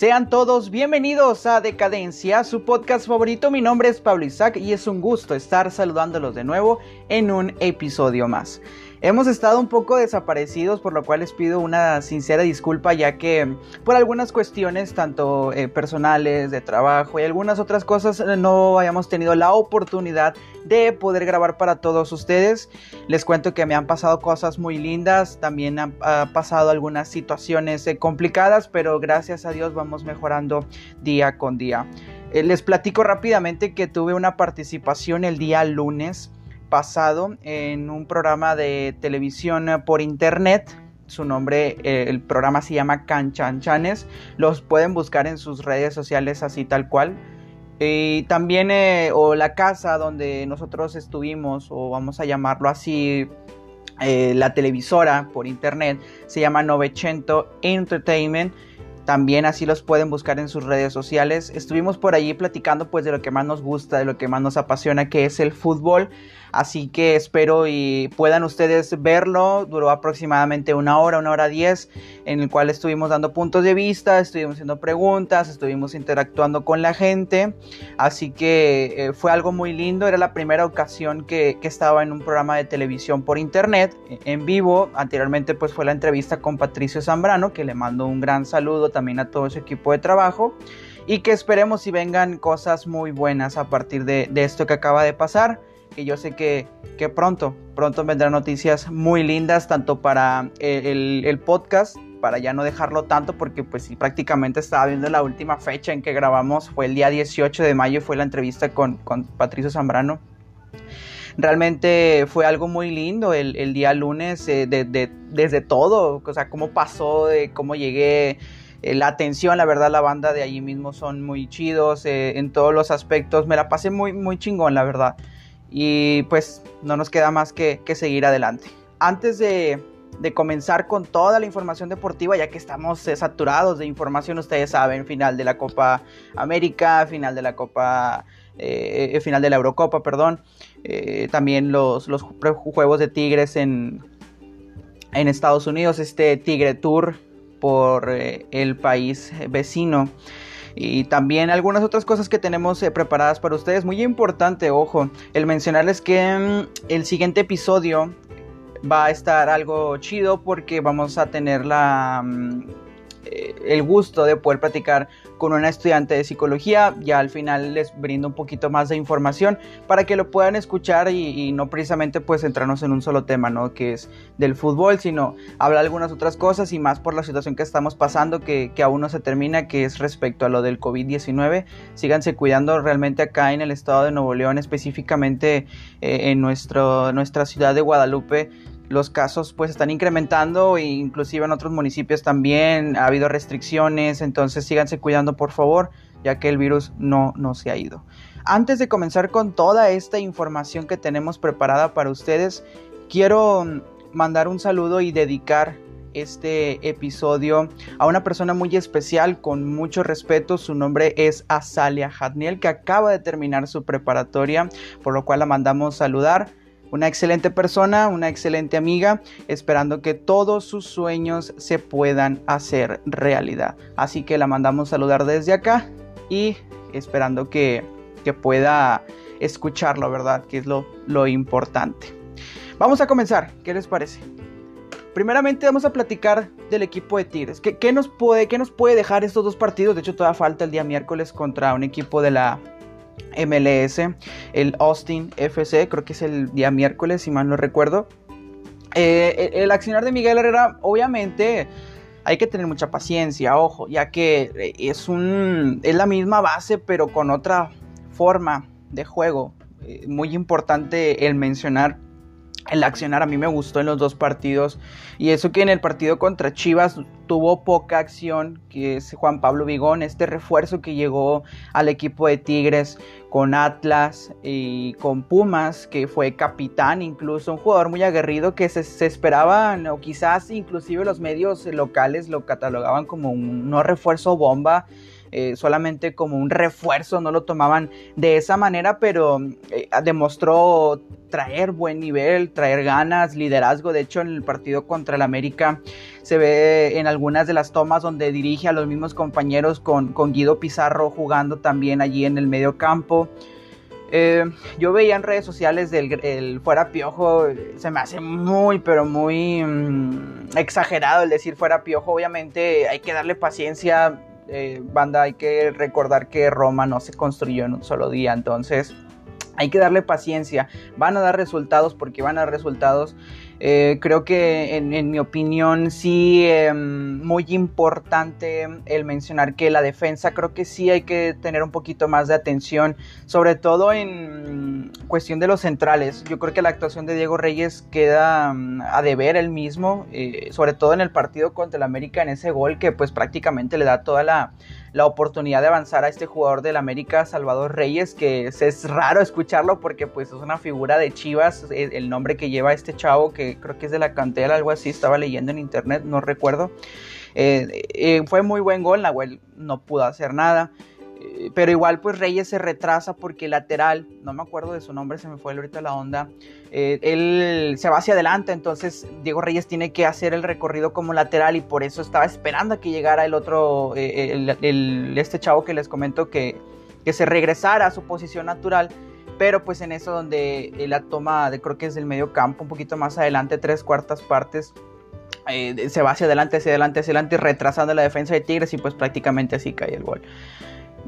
Sean todos bienvenidos a Decadencia, su podcast favorito. Mi nombre es Pablo Isaac y es un gusto estar saludándolos de nuevo en un episodio más. Hemos estado un poco desaparecidos, por lo cual les pido una sincera disculpa, ya que por algunas cuestiones, tanto eh, personales, de trabajo y algunas otras cosas, eh, no hayamos tenido la oportunidad de poder grabar para todos ustedes. Les cuento que me han pasado cosas muy lindas, también han pasado algunas situaciones eh, complicadas, pero gracias a Dios vamos mejorando día con día. les platico rápidamente que tuve una participación el día lunes pasado en un programa de televisión eh, por internet. Su nombre, eh, el programa se llama Canchanchanes. Los pueden buscar en sus redes sociales así tal cual. Y también, eh, o la casa donde nosotros estuvimos, o vamos a llamarlo así, la televisora por internet, se llama Novecento Entertainment también así los pueden buscar en sus redes sociales. Estuvimos por allí platicando pues de lo que más nos gusta, de lo que más nos apasiona, que es el fútbol. Así que espero y puedan ustedes verlo. Duró aproximadamente una hora, una hora diez, en el cual estuvimos dando puntos de vista, estuvimos haciendo preguntas, estuvimos interactuando con la gente. Así que eh, fue algo muy lindo. Era la primera ocasión que, estaba en un programa de televisión por internet, en vivo. Anteriormente pues fue la entrevista con Patricio Zambrano, que le mando un gran saludo también a todo su equipo de trabajo. Y que esperemos si vengan cosas muy buenas a partir de esto que acaba de pasar que yo sé que, que pronto, pronto vendrán noticias muy lindas, tanto para el, el, podcast, para ya no dejarlo tanto, porque pues sí, prácticamente estaba viendo la última fecha en que grabamos, fue el día 18 de mayo, fue la entrevista con, con Patricio Zambrano. Realmente fue algo muy lindo el, el día lunes, eh, de, de, desde todo, o sea, cómo pasó, de cómo llegué, eh, la atención, la verdad, la banda de allí mismo son muy chidos eh, en todos los aspectos. Me la pasé muy, muy chingón, la verdad y pues no nos queda más que, seguir adelante. Antes de, comenzar con toda la información deportiva, ya que estamos eh, saturados de información, ustedes saben, final de la Copa América, final de la Copa, eh, eh, final de la Eurocopa, perdón, también los, los, juegos de Tigres en, en Estados Unidos, este Tigre Tour por el país vecino y también algunas otras cosas que tenemos eh, preparadas para ustedes. Muy importante, ojo, el mencionarles que mm, el siguiente episodio va a estar algo chido porque vamos a tener la... Mm, eh, el gusto de poder platicar con una estudiante de psicología. Ya al final les brindo un poquito más de información para que lo puedan escuchar y, no precisamente pues centrarnos en un solo tema, ¿no? Que es del fútbol, sino hablar algunas otras cosas y más por la situación que estamos pasando que, aún no se termina, que es respecto a lo del COVID-19. Síganse cuidando realmente acá en el estado de Nuevo León, específicamente eh, en nuestro, nuestra ciudad de Guadalupe los casos pues están incrementando e inclusive en otros municipios también ha habido restricciones, entonces síganse cuidando por favor, ya que el virus no, no se ha ido. Antes de comenzar con toda esta información que tenemos preparada para ustedes, quiero mandar un saludo y dedicar este episodio a una persona muy especial con mucho respeto. Su nombre es Azalia Hadniel, que acaba de terminar su preparatoria, por lo cual la mandamos saludar una excelente persona, una excelente amiga, esperando que todos sus sueños se puedan hacer realidad. Así que la mandamos saludar desde acá y esperando que, pueda escucharlo, ¿verdad? Que es lo, lo importante. Vamos a comenzar, ¿qué les parece? Primeramente vamos a platicar del equipo de Tigres. ¿Qué, nos puede, ¿Qué nos puede dejar estos dos partidos? De hecho, todavía falta el día miércoles contra un equipo de la MLS, el Austin FC, creo que es el día miércoles, si mal no recuerdo. Eh, el, accionar de Miguel Herrera, obviamente, hay que tener mucha paciencia, ojo, ya que eh, es, un, es la misma base, pero con otra forma de juego. Eh, muy importante el mencionar el accionar a mí me gustó en los dos partidos. Y eso que en el partido contra Chivas tuvo poca acción, que es Juan Pablo Vigón, este refuerzo que llegó al equipo de Tigres con Atlas y con Pumas, que fue capitán incluso, un jugador muy aguerrido que se, se esperaba, o quizás inclusive los medios locales lo catalogaban como un no refuerzo bomba eh, solamente como un refuerzo, no lo tomaban de esa manera, pero eh, demostró traer buen nivel, traer ganas, liderazgo. De hecho, en el partido contra el América se ve en algunas de las tomas donde dirige a los mismos compañeros con, con Guido Pizarro jugando también allí en el medio campo. Eh, yo veía en redes sociales del el fuera piojo, se me hace muy, pero muy mm, exagerado el decir fuera piojo. Obviamente hay que darle paciencia, eh, banda, hay que recordar que Roma no se construyó en un solo día, entonces hay que darle paciencia. Van a dar resultados porque van a dar resultados. Eh, creo que en, mi opinión sí, em, muy importante el mencionar que la defensa creo que sí hay que tener un poquito más de atención, sobre todo en cuestión de los centrales. Yo creo que la actuación de Diego Reyes queda mm, a deber el mismo, eh, sobre todo en el partido contra el América en ese gol que pues prácticamente le da toda la la oportunidad de avanzar a este jugador del América, Salvador Reyes, que es, raro escucharlo porque pues es una figura de Chivas, eh, el nombre que lleva este chavo, que creo que es de la cantera, algo así, estaba leyendo en internet, no recuerdo. Eh, eh, fue muy buen gol, Nahuel no pudo hacer nada. Eh, pero igual pues Reyes se retrasa porque lateral, no me acuerdo de su nombre, se me fue ahorita la onda, eh, él se va hacia adelante, entonces Diego Reyes tiene que hacer el recorrido como lateral y por eso estaba esperando a que llegara el otro, eh, este chavo que les comento que, que se regresara a su posición natural pero pues en eso donde la toma de creo que es del medio campo, un poquito más adelante, tres cuartas partes, se va hacia adelante, hacia adelante, hacia adelante, retrasando la defensa de Tigres y pues prácticamente así cae el gol.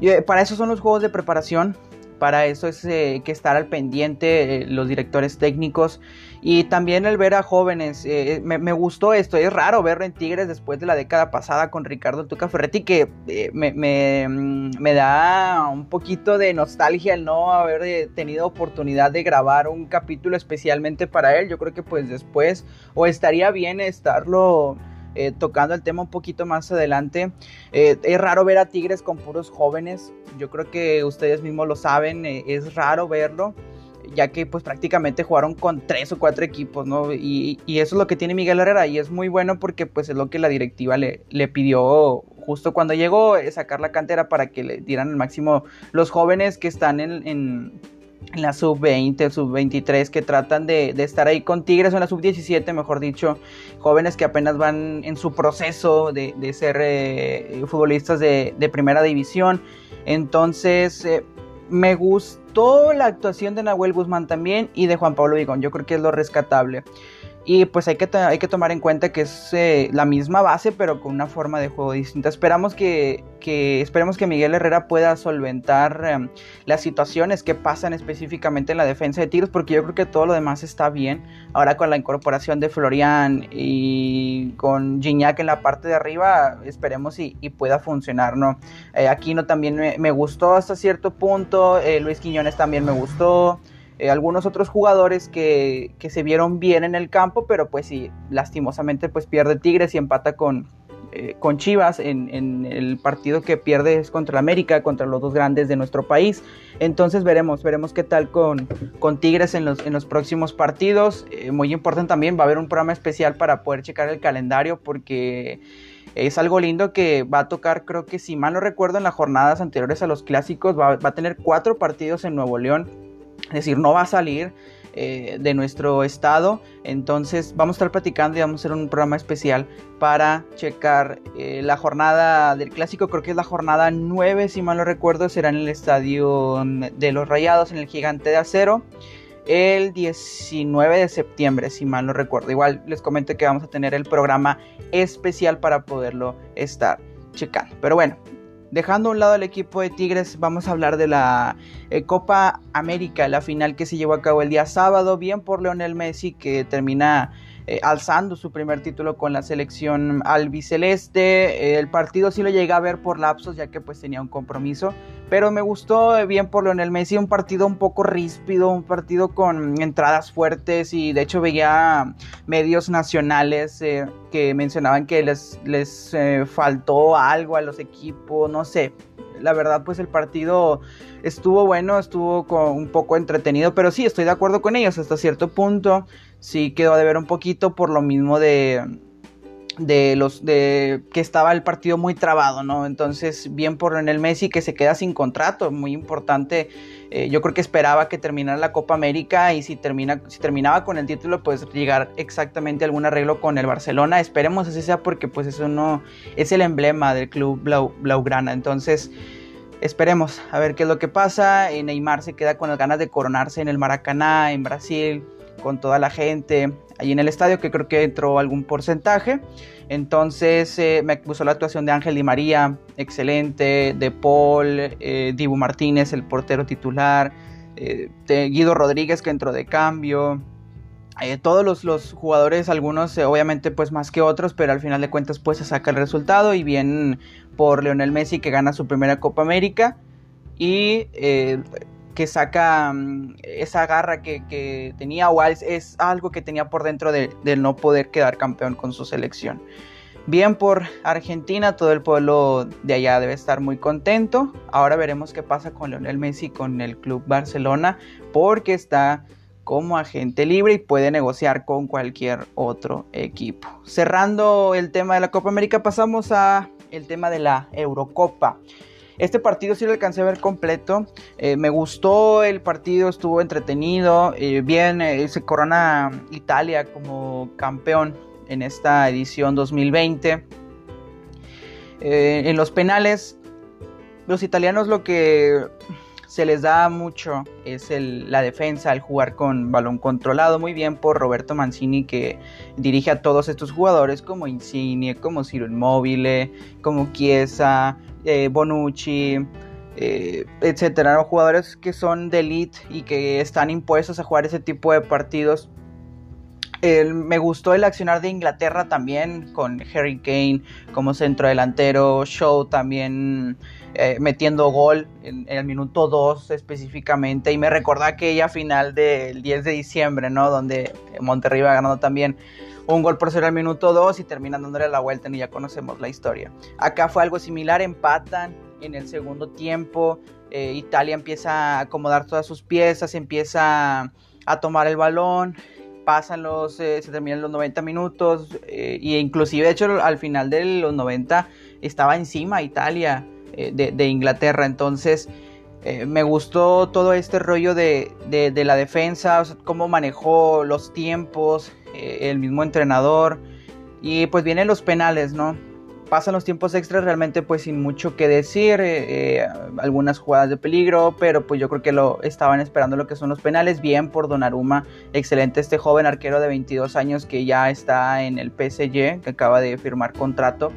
Eh, para eso son los juegos de preparación, para eso es eh, que estar al pendiente eh, los directores técnicos y también el ver a jóvenes. me, gustó esto, es raro verlo en Tigres después de la década pasada con Ricardo Tuca Ferretti, que me, mm, me, da un poquito de nostalgia el no haber tenido oportunidad de grabar un capítulo especialmente para él. Yo creo que pues después o estaría bien estarlo eh, tocando el tema un poquito más adelante. Eh, es raro ver a Tigres con puros jóvenes, yo creo que ustedes mismos lo saben, eh, es raro verlo ya que pues prácticamente jugaron con tres o cuatro equipos, ¿no? Y, eso es lo que tiene Miguel Herrera y es muy bueno porque pues es lo que la directiva le, le pidió justo cuando llegó, sacar la cantera para que le dieran el máximo los jóvenes que están en la sub-20, sub-23 que tratan de, estar ahí con Tigres o en la sub-17, mejor dicho, jóvenes que apenas van en su proceso de, ser eh, futbolistas de, primera división. Entonces, eh, me gustó la actuación de Nahuel Guzmán también y de Juan Pablo Vigón, yo creo que es lo rescatable. Y pues hay que, hay que tomar en cuenta que es eh, la misma base, pero con una forma de juego distinta. Esperamos que, esperemos que Miguel Herrera pueda solventar em, las situaciones que pasan específicamente en la defensa de tiros, porque yo creo que todo lo demás está bien. Ahora con la incorporación de Florian y con Gignac en la parte de arriba, esperemos y, pueda funcionar, ¿no? Eh, Aquino también me, gustó hasta cierto punto, eh, Luis Quiñones también me gustó. Eh, algunos otros jugadores que, se vieron bien en el campo, pero pues sí, lastimosamente pues pierde Tigres y empata con, eh, con Chivas en, el partido que pierde es contra América, contra los dos grandes de nuestro país. Entonces veremos, veremos qué tal con, con Tigres en los, en los próximos partidos. Eh, muy importante también, va a haber un programa especial para poder checar el calendario porque es algo lindo que va a tocar, creo que si mal no recuerdo, en las jornadas anteriores a los clásicos, va a tener cuatro partidos en Nuevo León es decir, no va a salir eh, de nuestro estado. Entonces vamos a estar platicando y vamos a hacer un programa especial para checar eh, la jornada del clásico. Creo que es la jornada 9, si mal no recuerdo. Será en el estadio de los Rayados, en el Gigante de Acero. El 19 de septiembre, si mal no recuerdo. Igual les comento que vamos a tener el programa especial para poderlo estar checando. Pero bueno, Dejando a un lado el equipo de Tigres, vamos a hablar de la eh, Copa América, la final que se llevó a cabo el día sábado, bien por Leonel Messi que termina eh, alzando su primer título con la selección albiceleste. el partido sí lo llegué a ver por lapsos ya que pues tenía un compromiso, pero me gustó eh, bien por Leonel Messi, un partido un poco ríspido, un partido con entradas fuertes y de hecho veía medios nacionales eh, que mencionaban que les, les faltó algo a los equipos, no sé. La verdad pues el partido estuvo bueno, estuvo un poco entretenido, pero sí estoy de acuerdo con ellos hasta cierto punto sí quedó de ver un poquito por lo mismo de de los de que estaba el partido muy trabado, ¿no? Entonces, bien por Lionel Messi que se queda sin contrato, muy importante. Eh, yo creo que esperaba que terminara la Copa América y si termina si terminaba con el título, pues llegar exactamente a algún arreglo con el Barcelona. Esperemos así sea porque pues eso no es el emblema del club Blau, Blaugrana. Entonces, esperemos a ver qué es lo que pasa. Eh, Neymar se queda con las ganas de coronarse en el Maracaná, en Brasil con toda la gente ahí en el estadio, que creo que entró algún porcentaje. Entonces eh, me puso la actuación de Ángel Di María, excelente, de Paul, eh, Dibu Martínez, el portero titular, eh, de Guido Rodríguez que entró de cambio. todos los, los, jugadores, algunos obviamente pues más que otros, pero al final de cuentas pues se saca el resultado y bien por Leonel Messi que gana su primera Copa América y que saca mm, esa garra que, tenía o es, algo que tenía por dentro de, del no poder quedar campeón con su selección. Bien por Argentina, todo el pueblo de allá debe estar muy contento. Ahora veremos qué pasa con Lionel Messi con el Club Barcelona porque está como agente libre y puede negociar con cualquier otro equipo. Cerrando el tema de la Copa América, pasamos a el tema de la Eurocopa. Este partido sí lo alcancé a ver completo. Eh, me gustó el partido, estuvo entretenido. Eh, bien, eh, se corona Italia como campeón en esta edición 2020. en los penales, los italianos lo que se les da mucho es la defensa, el jugar con balón controlado. Muy bien por Roberto Mancini que dirige a todos estos jugadores como Insigne, como Ciro Immobile, como Chiesa, eh, Bonucci, eh, etcétera, jugadores que son de elite y que están impuestos a jugar ese tipo de partidos. me gustó el accionar de Inglaterra también con Harry Kane como centro delantero, Show también eh, metiendo gol en, el minuto 2 específicamente y me recordó aquella final del 10 de diciembre, ¿no? Donde Monterrey va ganando también un gol por cero al minuto 2 y terminan dándole la vuelta y ya conocemos la historia. Acá fue algo similar, empatan en el segundo tiempo, eh, Italia empieza a acomodar todas sus piezas, empieza a tomar el balón, pasan los, eh, se terminan los 90 minutos e inclusive de hecho al final de los 90 estaba encima Italia de, Inglaterra, entonces... me gustó todo este rollo de, la defensa, cómo manejó los tiempos, eh, el mismo entrenador. Y pues vienen los penales, ¿no? Pasan los tiempos extras realmente pues sin mucho que decir, eh, eh, algunas jugadas de peligro, pero pues yo creo que lo estaban esperando lo que son los penales. Bien por Donnarumma, excelente este joven arquero de 22 años que ya está en el PSG, que acaba de firmar contrato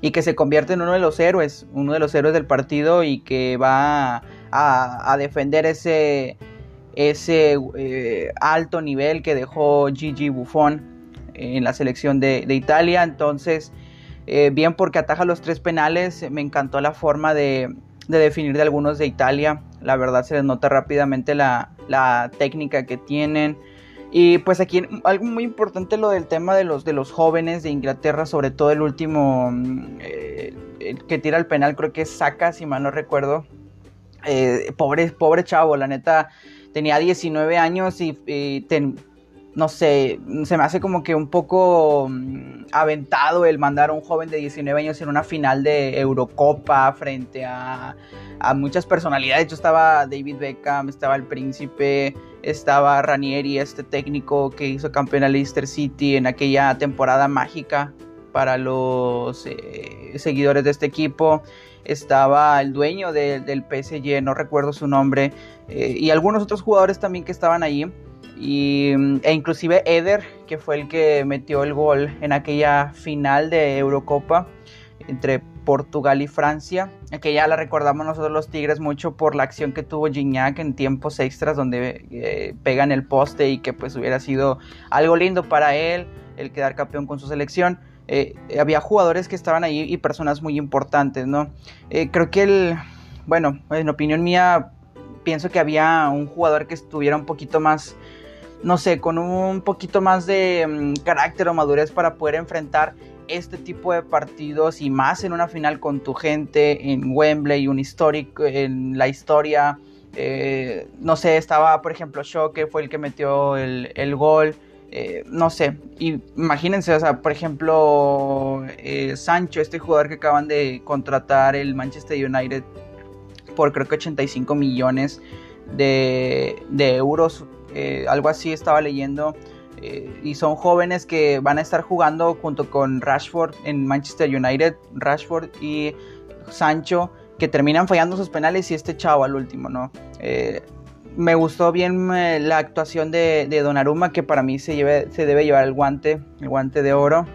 y que se convierte en uno de los héroes, uno de los héroes del partido y que va a defender ese ese eh, alto nivel que dejó Gigi Buffon en la selección de, Italia. Entonces, eh, bien porque ataja los tres penales, me encantó la forma de, definir de algunos de Italia. La verdad se les nota rápidamente la, técnica que tienen. Y pues aquí algo muy importante lo del tema de los, de los jóvenes de Inglaterra, sobre todo el último eh, que tira el penal, creo que es Saka, si mal no recuerdo. pobre, pobre chavo, la neta tenía 19 años y, no sé, se me hace como que un poco mm, aventado el mandar a un joven de 19 años en una final de Eurocopa frente a, muchas personalidades. De hecho, estaba David Beckham, estaba el príncipe, estaba Ranieri, este técnico que hizo campeón a Leicester City en aquella temporada mágica para los eh, seguidores de este equipo estaba el dueño del PSG, no recuerdo su nombre, eh, y algunos otros jugadores también que estaban allí. Y, e inclusive Eder, que fue el que metió el gol en aquella final de Eurocopa entre Portugal y Francia, que ya la recordamos nosotros los Tigres mucho por la acción que tuvo Gignac en tiempos extras donde eh, pegan el poste y que pues hubiera sido algo lindo para él el quedar campeón con su selección. Eh, había jugadores que estaban ahí y personas muy importantes, ¿no? Eh, creo que el, bueno, en opinión mía, pienso que había un jugador que estuviera un poquito más, no sé, con un poquito más de mm, carácter o madurez para poder enfrentar este tipo de partidos y más en una final con tu gente en Wembley, un histórico en la historia. Eh, no sé, estaba por ejemplo Show que fue el que metió el, el gol. Eh, no sé, imagínense, o sea, por ejemplo, eh, Sancho, este jugador que acaban de contratar el Manchester United por creo que 85 millones de, euros, eh, algo así estaba leyendo. y son jóvenes que van a estar jugando junto con Rashford en Manchester United, Rashford y Sancho, que terminan fallando sus penales y este chavo al último, ¿no? Me gustó bien eh, la actuación de, de Donnarumma, que para mí se, se debe llevar el guante, el guante de oro,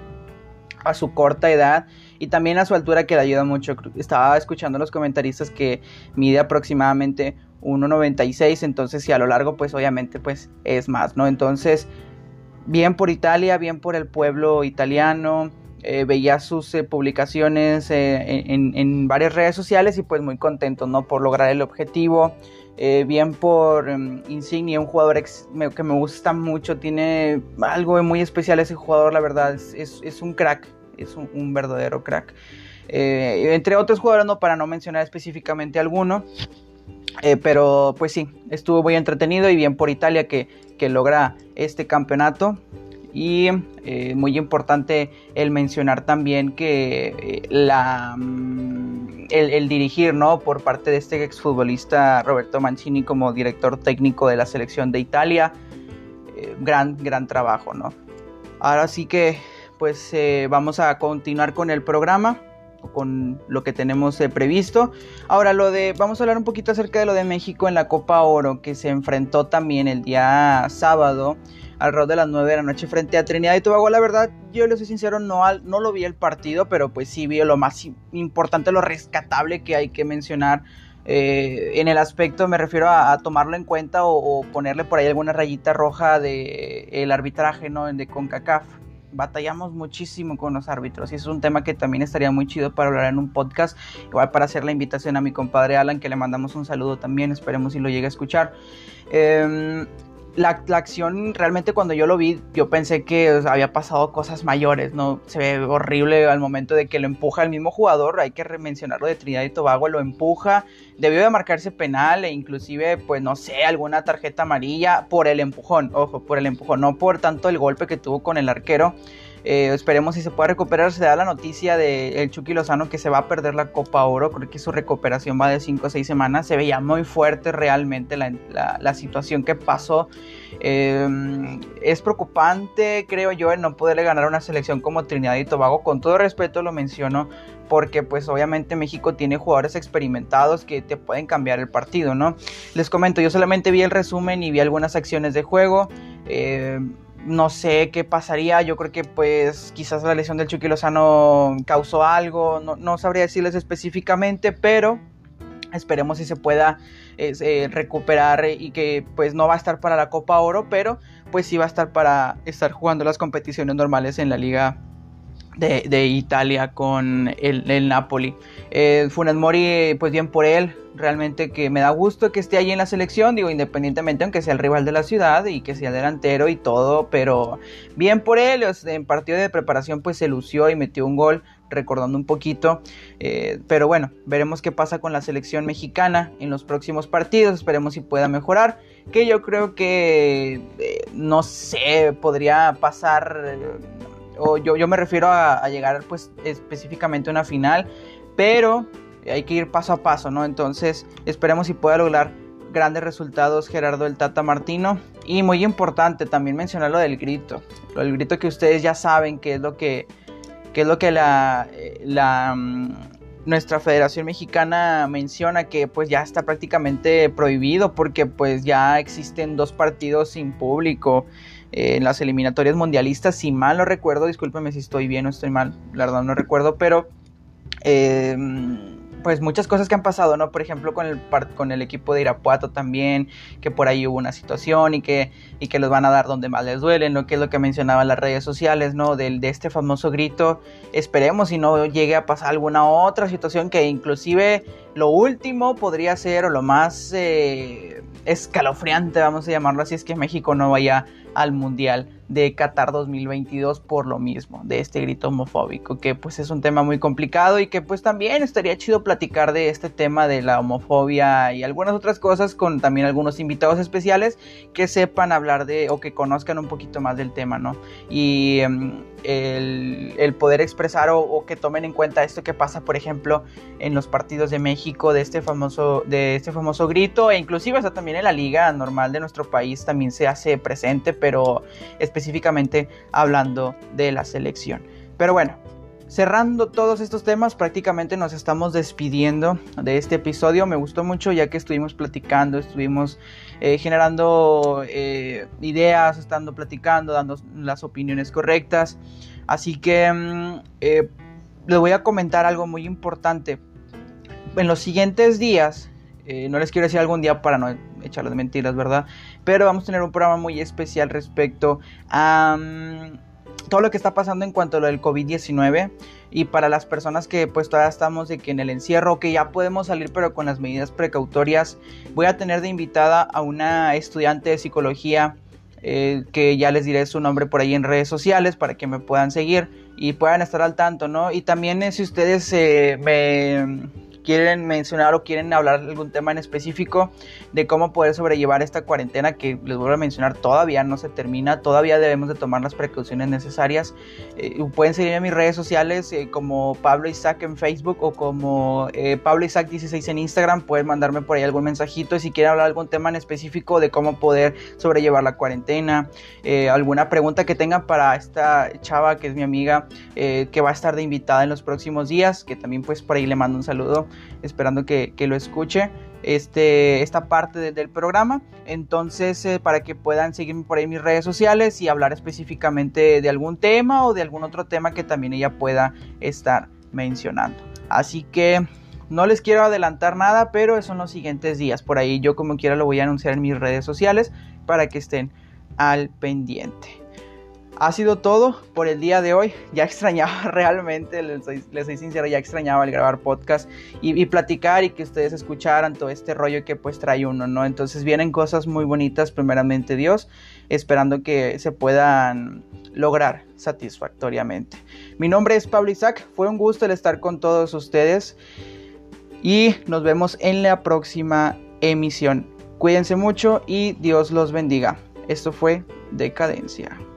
a su corta edad y también a su altura que le ayuda mucho. Estaba escuchando a los comentaristas que mide aproximadamente 1.96, entonces si a lo largo pues obviamente pues es más, ¿no? Entonces, bien por Italia, bien por el pueblo italiano. Eh, veía sus eh, publicaciones en, varias redes sociales y pues muy contento, ¿no? Por lograr el objetivo. Eh, bien por um, Insignia, un jugador que me gusta mucho, tiene algo muy especial ese jugador, la verdad, es, un crack, es un, verdadero crack. Eh, entre otros jugadores, no para no mencionar específicamente alguno, eh, pero pues sí, estuvo muy entretenido y bien por Italia que, que logra este campeonato. Y muy importante el mencionar también que la... Mm, el, dirigir, ¿no? Por parte de este exfutbolista Roberto Mancini como director técnico de la selección de Italia. Eh, gran, gran trabajo, ¿no? Ahora sí que, pues eh, vamos a continuar con el programa con lo que tenemos eh, previsto. Ahora lo de, vamos a hablar un poquito acerca de lo de México en la Copa Oro que se enfrentó también el día sábado alrededor de las 9 de la noche frente a Trinidad y Tobago. La verdad, yo le soy sincero, no, no lo vi el partido, pero pues sí vi lo más importante, lo rescatable que hay que mencionar. Eh, en el aspecto me refiero a, tomarlo en cuenta o, ponerle por ahí alguna rayita roja de el arbitraje ¿no? de CONCACAF. Batallamos muchísimo con los árbitros y es un tema que también estaría muy chido para hablar en un podcast. Igual para hacer la invitación a mi compadre Alan, que le mandamos un saludo también, esperemos si lo llegue a escuchar. Eh, la, acción realmente cuando yo lo vi, yo pensé que había pasado cosas mayores, ¿no? Se ve horrible al momento de que lo empuja el mismo jugador, hay que mencionarlo de Trinidad y Tobago, lo empuja, debió de marcarse penal e inclusive, pues no sé, alguna tarjeta amarilla por el empujón, ojo, por el empujón, no por tanto el golpe que tuvo con el arquero. Eh, esperemos si se puede recuperar. Se da la noticia de el Chucky Lozano que se va a perder la Copa Oro. Creo que su recuperación va de 5 o 6 semanas. Se veía muy fuerte realmente la, situación que pasó. Em, es preocupante, creo yo, el no poderle ganar a una selección como Trinidad y Tobago. Con todo respeto lo menciono porque pues obviamente México tiene jugadores experimentados que te pueden cambiar el partido, ¿no? Les comento, yo solamente vi el resumen y vi algunas acciones de juego. Eh, no sé qué pasaría. Yo creo que pues quizás la lesión del Chucky Lozano causó algo. No, sabría decirles específicamente, pero esperemos si se pueda eh, recuperar y que pues no va a estar para la Copa Oro, pero pues sí va a estar para estar jugando las competiciones normales en la Liga de, Italia con el, Napoli. Eh, Funes Mori, pues bien por él, realmente que me da gusto que esté ahí en la selección, digo, independientemente aunque sea el rival de la ciudad y que sea delantero y todo, pero bien por él, en partido de preparación pues se lució y metió un gol, recordando un poquito, eh, pero bueno, veremos qué pasa con la selección mexicana en los próximos partidos, esperemos si pueda mejorar, que yo creo que, eh, no sé, podría pasar o yo, yo me refiero a, llegar pues específicamente a una final, pero hay que ir paso a paso, ¿no? Entonces esperemos si pueda lograr grandes resultados Gerardo el Tata Martino. Y muy importante también mencionar lo del grito. Lo del grito que ustedes ya saben que es lo que, que es lo que la, la mm, nuestra Federación Mexicana menciona que pues ya está prácticamente prohibido porque pues ya existen dos partidos sin público en las eliminatorias mundialistas, si mal no recuerdo, discúlpeme si estoy bien o estoy mal, la verdad no recuerdo, pero eh, pues muchas cosas que han pasado, ¿no? Por ejemplo, con el, con el equipo de Irapuato también, que por ahí hubo una situación y que, y que los van a dar donde más les duele, ¿no? Que es lo que mencionaban las redes sociales, ¿no? Del, de este famoso grito. Esperemos si no llegue a pasar alguna otra situación que inclusive lo último podría ser o lo más eh, escalofriante, vamos a llamarlo así, es que México no vaya al Mundial de Qatar 2022 por lo mismo, de este grito homofóbico, que pues es un tema muy complicado y que pues también estaría chido platicar de este tema de la homofobia y algunas otras cosas con también algunos invitados especiales que sepan hablar de o que conozcan un poquito más del tema, ¿no? Y em, el, poder expresar o, que tomen en cuenta esto que pasa, por ejemplo, en los partidos de México de este famoso, de este famoso grito, e inclusive hasta también en la liga normal de nuestro país también se hace presente, pero específicamente hablando de la selección. Pero bueno, cerrando todos estos temas, prácticamente nos estamos despidiendo de este episodio. Me gustó mucho ya que estuvimos platicando, estuvimos eh, generando eh, ideas, estando platicando, dando las opiniones correctas. Así que mm, eh, les voy a comentar algo muy importante. En los siguientes días, no les quiero decir algún día para no echarles mentiras, ¿verdad? Pero vamos a tener un programa muy especial respecto a... Mm, todo lo que está pasando en cuanto a lo del COVID-19 y para las personas que pues todavía estamos de que en el encierro, que ya podemos salir pero con las medidas precautorias, voy a tener de invitada a una estudiante de psicología eh, que ya les diré su nombre por ahí en redes sociales para que me puedan seguir y puedan estar al tanto, ¿no? Y también eh, si ustedes eh, me quieren mencionar o quieren hablar de algún tema en específico de cómo poder sobrellevar esta cuarentena que les vuelvo a mencionar todavía no se termina, todavía debemos de tomar las precauciones necesarias. Eh, pueden seguirme en mis redes sociales eh, como Pablo Isaac en Facebook o como eh, Pablo Isaac 16 en Instagram, pueden mandarme por ahí algún mensajito y si quieren hablar algún tema en específico de cómo poder sobrellevar la cuarentena, alguna pregunta que tengan para esta chava que es mi amiga que va a estar de invitada en los próximos días, que también pues por ahí le mando un saludo esperando que, lo escuche este, esta parte del programa. Entonces, eh, para que puedan seguirme por ahí en mis redes sociales y hablar específicamente de algún tema o de algún otro tema que también ella pueda estar mencionando. Así que no les quiero adelantar nada, pero son los siguientes días. Por ahí yo como quiera lo voy a anunciar en mis redes sociales para que estén al pendiente ha sido todo por el día de hoy. Ya extrañaba realmente, les soy, sincero, ya extrañaba el grabar podcast y, platicar y que ustedes escucharan todo este rollo que pues trae uno, ¿no? Entonces vienen cosas muy bonitas, primeramente Dios, esperando que se puedan lograr satisfactoriamente. Mi nombre es Pablo Isaac, fue un gusto el estar con todos ustedes y nos vemos en la próxima emisión. Cuídense mucho y Dios los bendiga. Esto fue Decadencia.